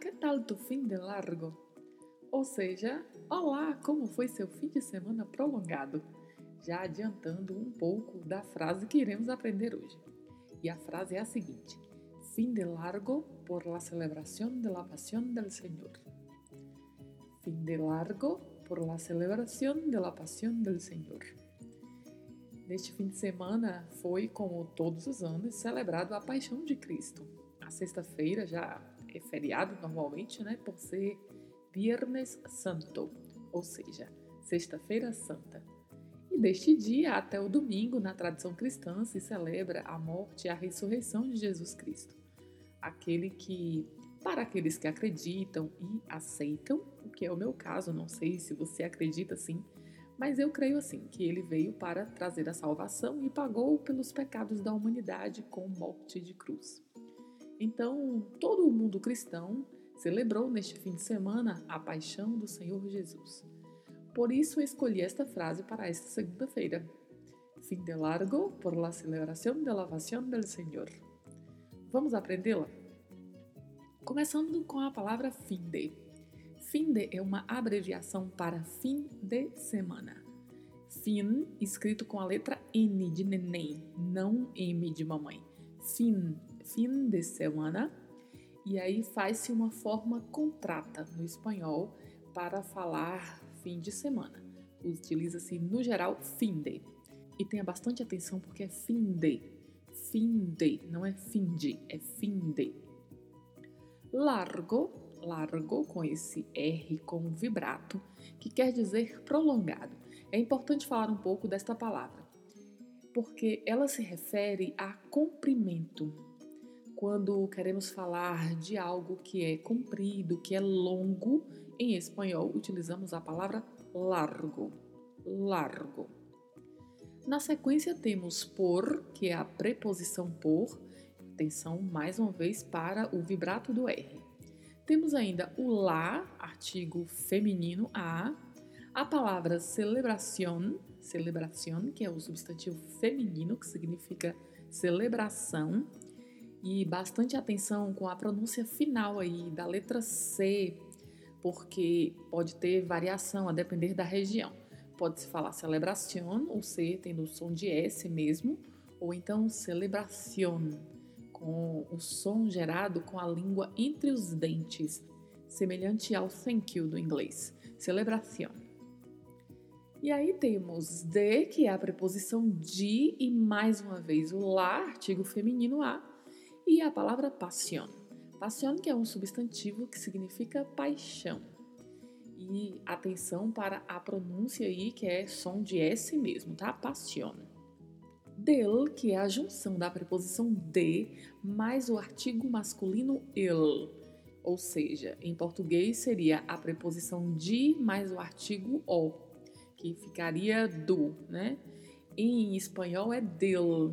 Que tal tu fim de largo? Ou seja, olá, como foi seu fim de semana prolongado? Já adiantando um pouco da frase que iremos aprender hoje. Y la frase es la siguiente. Fin de largo por la celebración de la pasión del Señor. Fin de largo por la celebración de la pasión del Senhor. Neste fim de semana foi, como todos os anos, celebrado a Paixão de Cristo. A sexta-feira já é feriado normalmente, né, por ser Viernes Santo, ou seja, Sexta-feira Santa. E deste dia até o domingo, na tradição cristã, se celebra a morte e a ressurreição de Jesus Cristo. Aquele que, para aqueles que acreditam e aceitam, o que é o meu caso, não sei se você acredita assim, mas eu creio assim, que ele veio para trazer a salvação e pagou pelos pecados da humanidade com morte de cruz. Então, todo o mundo cristão celebrou neste fim de semana a paixão do Senhor Jesus. Por isso escolhi esta frase para esta segunda-feira. Fim de largo por la celebración de la pasión del Señor. Vamos aprendê-la? Começando com a palavra fim de. Fim de é uma abreviação para fim de semana. Fim, escrito com a letra N de neném, não M de mamãe. Fim, fim de semana. E aí faz-se uma forma contrata no espanhol para falar fim de semana. Utiliza-se no geral fim de. E tenha bastante atenção porque é fim de. Fim de, não é fim de, é fim de. Largo, largo com esse R com vibrato, que quer dizer prolongado. É importante falar um pouco desta palavra, porque ela se refere a comprimento. Quando queremos falar de algo que é comprido, que é longo, em espanhol, utilizamos a palavra largo. Largo. Na sequência, temos por, que é a preposição por. Atenção mais uma vez para o vibrato do R. Temos ainda o lá, artigo feminino a. A palavra celebración, celebración, que é o substantivo feminino, que significa celebração. E bastante atenção com a pronúncia final aí da letra C, porque pode ter variação a depender da região. Pode-se falar celebración, o C tendo o som de S mesmo, ou então celebración, com o som gerado com a língua entre os dentes, semelhante ao thank you do inglês, celebración. E aí temos de, que é a preposição de, e mais uma vez o lá, artigo feminino a, e a palavra passion. Passion, que é um substantivo que significa paixão. E atenção para a pronúncia aí, que é som de S mesmo, tá? Passion. Del, que é a junção da preposição de mais o artigo masculino el. Ou seja, em português seria a preposição de mais o artigo o, que ficaria do, né? Em espanhol é del,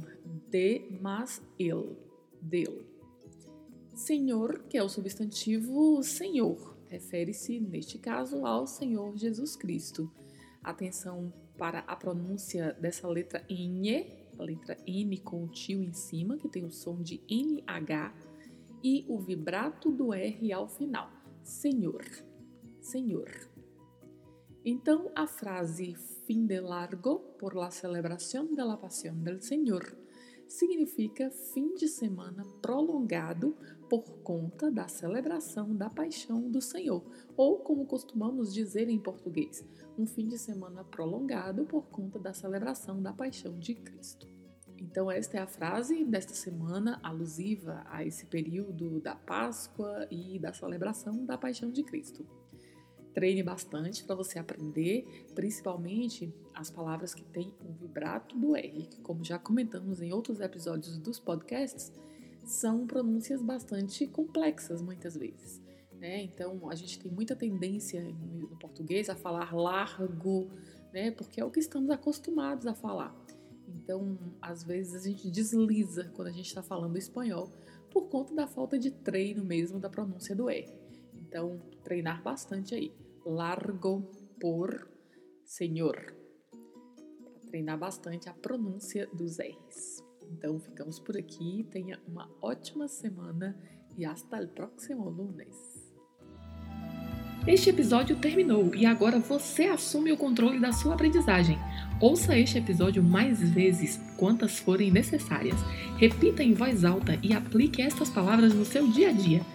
de mais el, del. Senhor, que é o substantivo Senhor, refere-se, neste caso, ao Senhor Jesus Cristo. Atenção para a pronúncia dessa letra N, a letra N com o tio em cima, que tem o som de NH, e o vibrato do R ao final. Senhor, Senhor. Então, a frase fim de largo por la celebración de la pasión del Señor significa fim de semana prolongado por conta da celebração da paixão do Senhor, ou como costumamos dizer em português, um fim de semana prolongado por conta da celebração da paixão de Cristo. Então, esta é a frase desta semana alusiva a esse período da Páscoa e da celebração da paixão de Cristo. Treine bastante para você aprender, principalmente as palavras que têm o vibrato do R, que, como já comentamos em outros episódios dos podcasts, são pronúncias bastante complexas muitas vezes. Né? Então, a gente tem muita tendência no português a falar largo, né? porque é o que estamos acostumados a falar. Então, às vezes a gente desliza quando a gente está falando espanhol por conta da falta de treino mesmo da pronúncia do R. Então, treinar bastante aí. Largo por senhor. Para treinar bastante a pronúncia dos R's. Então, ficamos por aqui. Tenha uma ótima semana e hasta el próximo lunes. Este episódio terminou e agora você assume o controle da sua aprendizagem. Ouça este episódio mais vezes, quantas forem necessárias. Repita em voz alta e aplique estas palavras no seu dia a dia.